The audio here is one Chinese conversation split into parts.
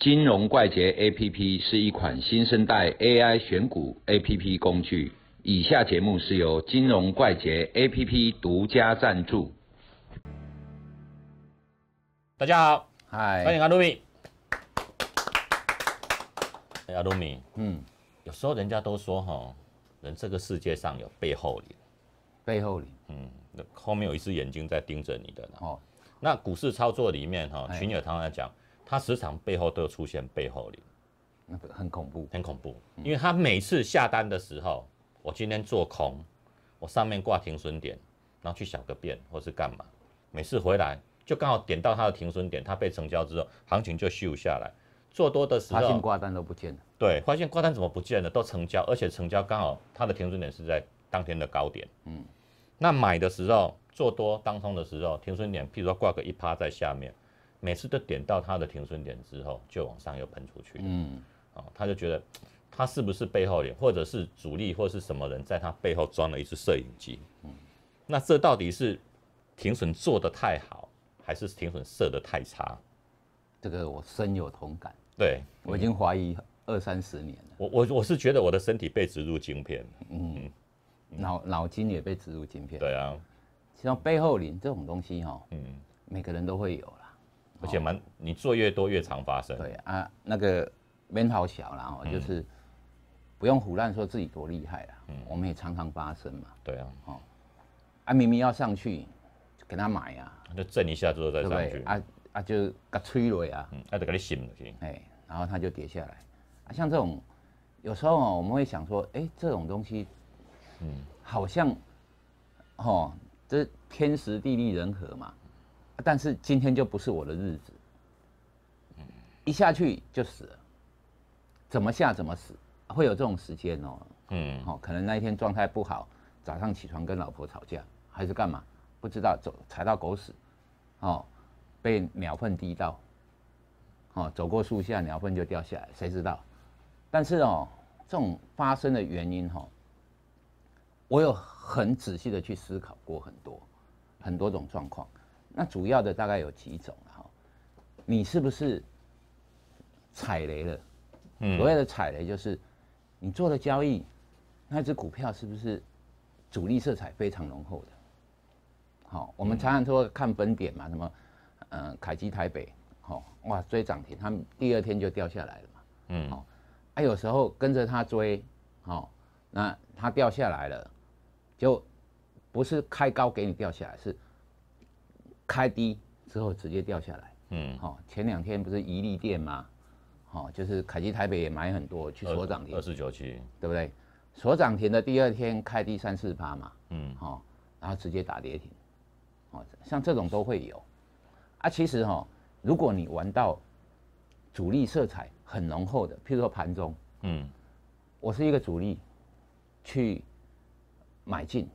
金融怪杰 APP 是一款新生代 AI 选股 APP 工具。以下节目是由金融怪杰 APP 独家赞助。大家好，嗨，欢迎阿鲁米。哎阿鲁米，嗯，有时候人家都说哈，人这个世界上有背后灵，背后里嗯，那后面有一只眼睛在盯着你的呢。哦，那股市操作里面哈，哎群友常常讲，他时常背后都有出现背后灵，那个很恐怖。很恐怖，因为他每次下单的时候，我今天做空，我上面挂停损点，然后去小个便或是干嘛，每次回来就刚好点到它的停损点，它被成交之后，行情就咻下来。做多的时候，发现挂单都不见了。对，发现挂单怎么不见了？都成交，而且成交刚好它的停损点是在当天的高点。嗯，那买的时候做多当冲的时候，停损点譬如说挂个一趴在下面，每次都点到它的停损点之后，就往上又喷出去。嗯，啊、他就觉得他是不是背后脸，或者是主力，或是什么人在他背后装了一只摄影机？嗯，那这到底是停损做的太好，还是停损设的太差？这个我深有同感，对我已经怀疑二三十年了，我我我是觉得我的身体被植入晶片。嗯脑脑筋也被植入晶片。，对啊，像背后灵这种东西哈，嗯，每个人都会有啦。而且蛮你做越多越常发生。对啊，那个面好小啦，哦，就是不用胡乱说自己多厉害啦。我们也常常发生嘛。对啊，哦啊，明明要上去，就给他买啊，就震一下之后再？上去。啊啊，就给吹了啊，嗯，那得给你醒了去。哎，然后它就跌下来。啊，像这种，有时候哦，我们会想说，哎，这种东西，嗯，好像，哦，这天时地利人和嘛，啊但是今天就不是我的日子，一下去就死了，怎么下怎么死，会有这种时间哦，嗯，哦，可能那一天状态不好，早上起床跟老婆吵架，还是干嘛？不知道走踩到狗屎，哦，被鸟粪滴到，哦，走过树下鸟粪就掉下来，谁知道？但是哦，这种发生的原因哈、哦，我有很仔细的去思考过很多很多种状况，那主要的大概有几种了哈、你是不是踩雷了？嗯所谓的踩雷就是你做的交易，那只股票是不是主力色彩非常浓厚的？好，我们常常说看分点嘛，什么，呃，凯基台北，好、哇，追涨停，他们第二天就掉下来了嘛。嗯，好啊，有时候跟着他追，好、那他掉下来了，就不是开高给你掉下来，是开低之后直接掉下来。嗯，好、前两天不是宜利店吗？好、就是凯基台北也买很多去锁涨停二，四九七。对不对？所涨停的第二天开低三四趴嘛，嗯，好、然后直接打跌停，哦，像这种都会有。啊，其实哈、如果你玩到主力色彩很浓厚的，譬如说盘中，嗯，我是一个主力去买进，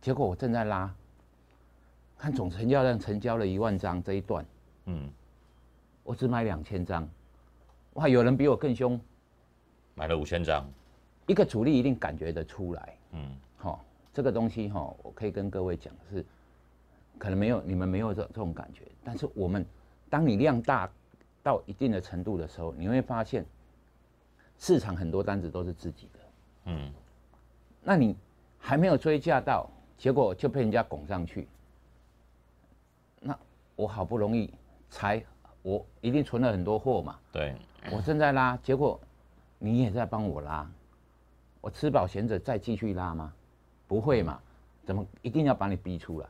结果我正在拉，看总成交量成交了一万张这一段，嗯，我只买两千张，哇，有人比我更凶，买了五千张。一个主力一定感觉得出来。嗯，好、这个东西哈、我可以跟各位讲是，可能没有你们没有这这种感觉，但是我们当你量大到一定的程度的时候，你会发现市场很多单子都是自己的，嗯，那你还没有追价到，结果就被人家拱上去，那我好不容易才我一定存了很多货嘛，对，我正在拉，结果你也在帮我拉，我吃饱闲着再继续拉吗？不会嘛？怎么一定要把你逼出来？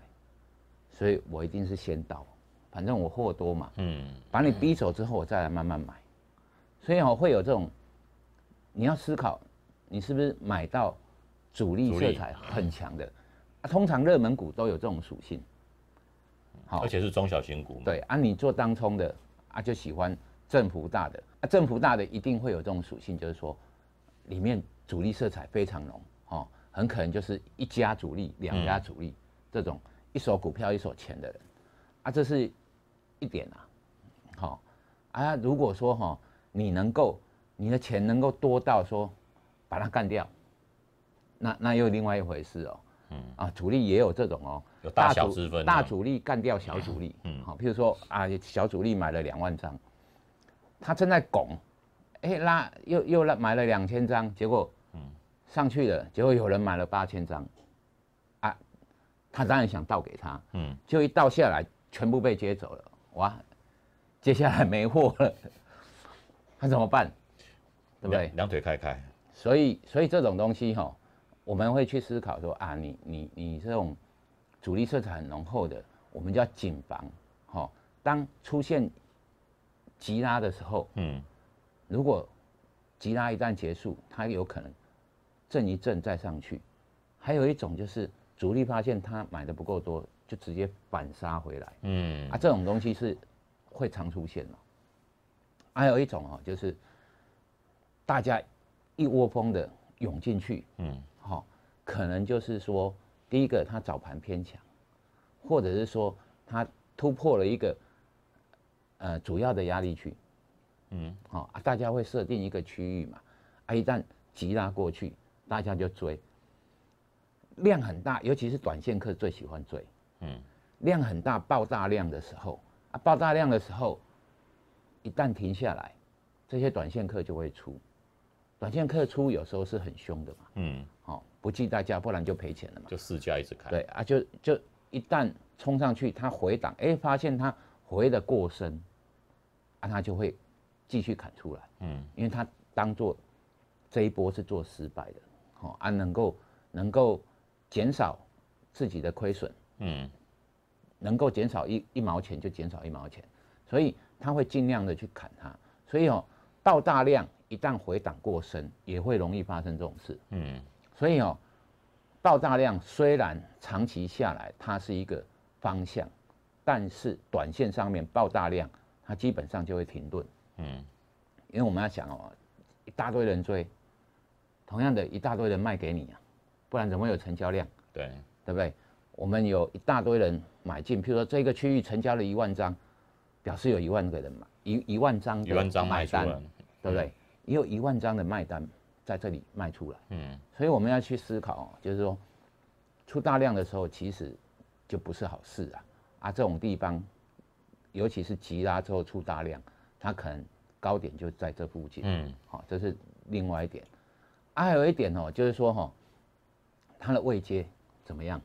所以我一定是先到，反正我货多嘛，嗯，把你逼走之后，我再来慢慢买。所以哦，会有这种，你要思考，你是不是买到主力主力色彩很强的？啊，通常热门股都有这种属性。好而且是中小型股嘛。对啊，你做当冲的啊，就喜欢振幅大的啊，振幅大的一定会有这种属性，就是说里面主力色彩非常浓哦，很可能就是一家主力、两家主力、这种一手股票一手钱的人啊，这是一点啊。好、啊，如果说哈、你能够你的钱能够多到说把它干掉，那那又另外一回事哦。嗯啊，主力也有这种哦，有大小之分啊大主力干掉小主力，嗯嗯，好，譬如说啊，小主力买了两万张，他正在拱，哎拉又又拉买了两千张，结果上去了，结果有人买了八千张，啊，他当然想倒给他，嗯，就一倒下来，全部被接走了，哇，接下来没货了，他怎么办？对不对？两腿开开。所以，所以这种东西哈，我们会去思考说啊，你你你这种主力色彩很浓厚的，我们叫谨防，哈。当出现急拉的时候，嗯，如果急拉一旦结束，它有可能震一震再上去。还有一种就是主力发现它买的不够多，就直接反杀回来，嗯，啊，这种东西是会常出现的。还有一种哦，就是大家。一窝蜂的涌进去，嗯，好，可能就是说，第一个它早盘偏强，或者是说它突破了一个呃主要的压力区，嗯，好啊，大家会设定一个区域嘛，啊，一旦急拉过去，大家就追，量很大，尤其是短线客最喜欢追，嗯，量很大爆大量的时候，啊，爆大量的时候，一旦停下来，这些短线客就会出。短线客出有时候是很凶的嘛，嗯，好，不计代价，不然就赔钱了嘛。就市价一直开。对啊，就就一旦冲上去，它回档，哎，发现它回的过深，啊，它就会继续砍出来，嗯，因为它当做这一波是做失败的，好啊，能够能够减少自己的亏损，嗯，能够减少一一毛钱就减少一毛钱，所以他会尽量的去砍它，所以哦，到大量。一旦回档过深，也会容易发生这种事。嗯，所以哦，爆炸量虽然长期下来它是一个方向，但是短线上面爆炸量，它基本上就会停顿。嗯，因为我们要想哦，一大堆人追，同样的一大堆人卖给你啊，不然怎么有成交量？对，对不对？我们有一大堆人买进，譬如说这个区域成交了一万张，表示有一万个人买一一万张一万张买单，对不对？也有一万张的卖单在这里卖出来，嗯，所以我们要去思考，就是说出大量的时候，其实就不是好事啊。啊，这种地方，尤其是急拉之后出大量，它可能高点就在这附近，嗯，好，这是另外一点。还有一点哦，就是说哈，它的位阶怎么样？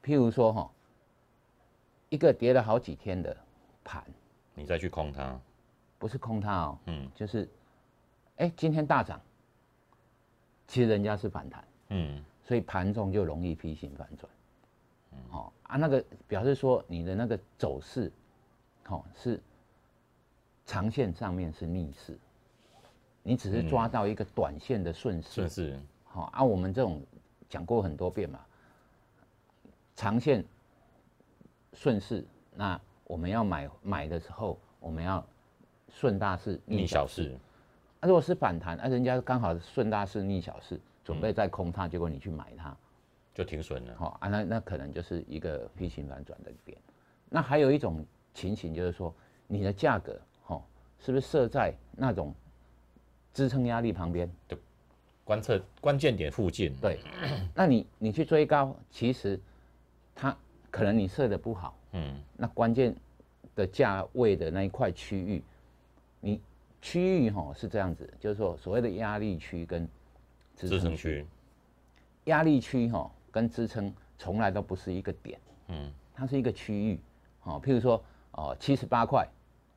譬如说哈，一个跌了好几天的盘，你再去空它，不是空它哦，嗯，就是。哎，今天大涨，其实人家是反弹，嗯，所以盘中就容易批型反转，嗯，哦啊，那个表示说你的那个走势，哦是长线上面是逆势，你只是抓到一个短线的顺势，顺势，好啊，我们这种讲过很多遍嘛，长线顺势，那我们要买买的时候，我们要顺大势逆小势。啊，如果是反弹，啊，人家刚好顺大势逆小势，准备再空它，结果你去买它，就停损了。好啊，那那可能就是一个 P 型反转的点。那还有一种情形就是说，你的价格，哈，是不是设在那种支撑压力旁边？对，观测关键点附近。对，那你你去追高，其实它可能你设的不好，嗯，那关键的价位的那一块区域，你。区域哈是这样子，就是说所谓的压力区跟支撑区，压力区哈跟支撑从来都不是一个点，嗯，它是一个区域，好，譬如说哦七十八块，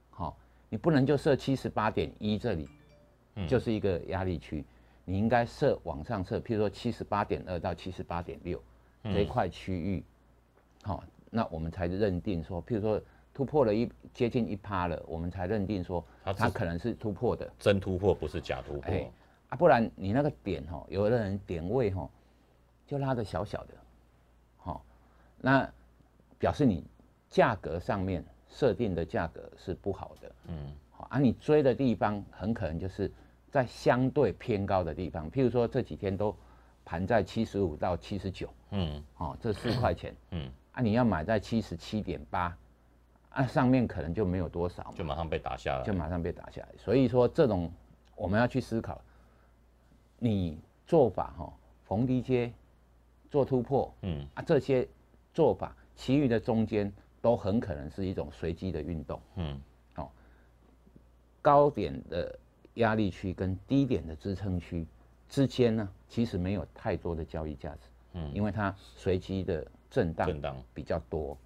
好，你不能就设七十八点一这里，就是一个压力区，你应该设往上设，譬如说七十八点二到七十八点六这一块区域，好，那我们才认定说，譬如说。突破了一接近一趴了，我们才认定说它可能是突破的真突破，不是假突破。啊，不然你那个点哈，有的人点位哈就拉的小小的，好，那表示你价格上面设定的价格是不好的。嗯，好，啊你追的地方很可能就是在相对偏高的地方，譬如说这几天都盘在七十五到七十九，嗯，哦，这四块钱，嗯，啊，你要买在七十七点八。啊，上面可能就没有多少，就马上被打下来，就马上被打下来。所以说，这种我们要去思考，你做法哈，逢低接，做突破，嗯啊，这些做法，其余的中间都很可能是一种随机的运动，嗯，好，高点的压力区跟低点的支撑区之间呢，其实没有太多的交易价值，嗯，因为它随机的震荡震荡比较多，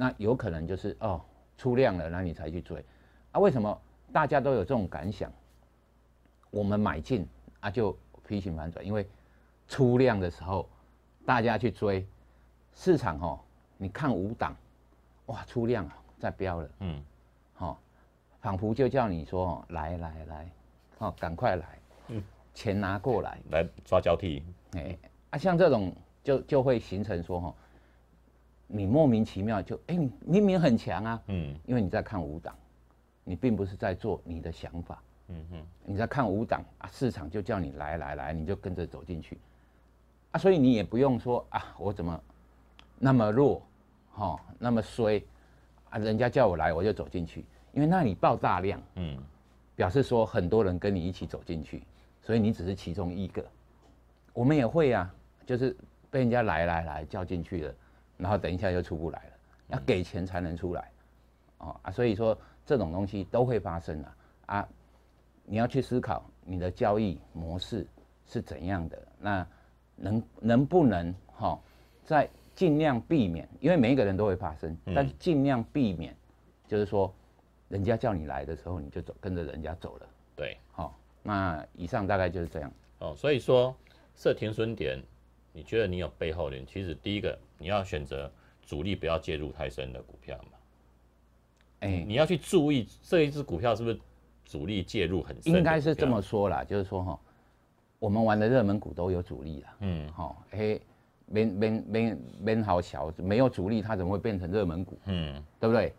那有可能就是哦出量了，那你才去追，啊，为什么大家都有这种感想？我们买进啊就平行反转，因为出量的时候大家去追，市场哦，你看五档，哇出量啊在飙了，嗯，好，仿佛就叫你说哦来来来，哦赶快来，嗯，钱拿过来，来抓交替，哎啊像这种就就会形成说哈，你莫名其妙就哎你明明很强啊，嗯，因为你在看五档，你并不是在做你的想法。嗯哼，你在看五档啊，市场就叫你来来来，你就跟着走进去，啊，所以你也不用说啊，我怎么那么弱，哈，那么衰，啊，人家叫我来我就走进去，因为那里爆大量，嗯，表示说很多人跟你一起走进去，所以你只是其中一个，我们也会啊，就是被人家来来来叫进去了，然后等一下又出不来了，要给钱才能出来，哦啊，所以说这种东西都会发生啊，啊。你要去思考你的交易模式是怎样的，那能能不能哈，在尽量避免，因为每一个人都会发生，但是尽量避免，就是说，人家叫你来的时候，你就走跟着人家走了。对，好，那以上大概就是这样。哦，所以说设停损点，你觉得你有背后人？其实第一个你要选择主力不要介入太深的股票嘛。哎，你要去注意这一只股票是不是？主力介入很深应该是这么说啦，就是说哈，我们玩的热门股都有主力啦，嗯，好，嘿，没没没没好小，没有主力它怎么会变成热门股？嗯，对不对？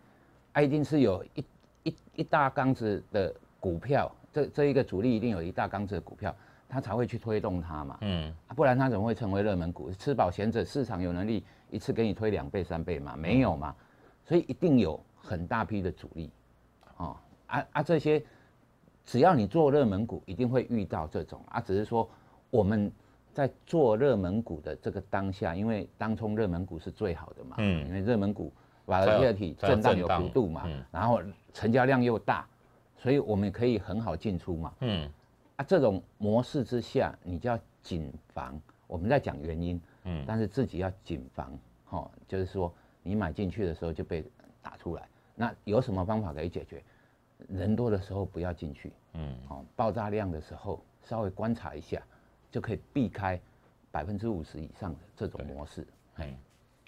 它一定是有一一一大缸子的股票，这这一个主力一定有一大缸子的股票，它才会去推动它嘛，嗯，不然它怎么会成为热门股？吃饱闲着，市场有能力一次给你推两倍三倍嘛？没有嘛，所以一定有很大批的主力，哦，啊啊这些。只要你做热门股，一定会遇到这种啊。只是说我们在做热门股的这个当下，因为当冲热门股是最好的嘛，嗯，因为热门股把第二体震荡有幅度嘛，然后成交量又大，所以我们可以很好进出嘛，嗯，啊，这种模式之下，你就要谨防。我们在讲原因，嗯，但是自己要谨防，哈，就是说你买进去的时候就被打出来，那有什么方法可以解决？人多的时候不要进去，嗯，哦，爆炸量的时候稍微观察一下，就可以避开百分之五十以上的这种模式，哎，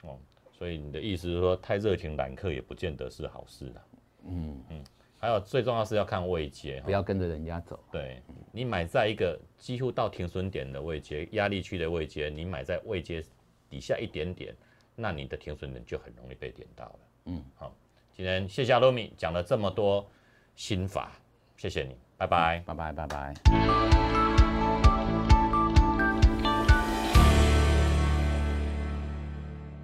哦，所以你的意思是说，太热情揽客也不见得是好事的，嗯。嗯，还有最重要是要看位阶，不要跟着人家走，对你买在一个几乎到停损点的位阶、压力区的位阶，你买在位阶底下一点点，那你的停损点就很容易被点到了，嗯，好，今天谢谢阿罗米讲了这么多。心法，谢谢你，拜拜，拜拜，拜拜。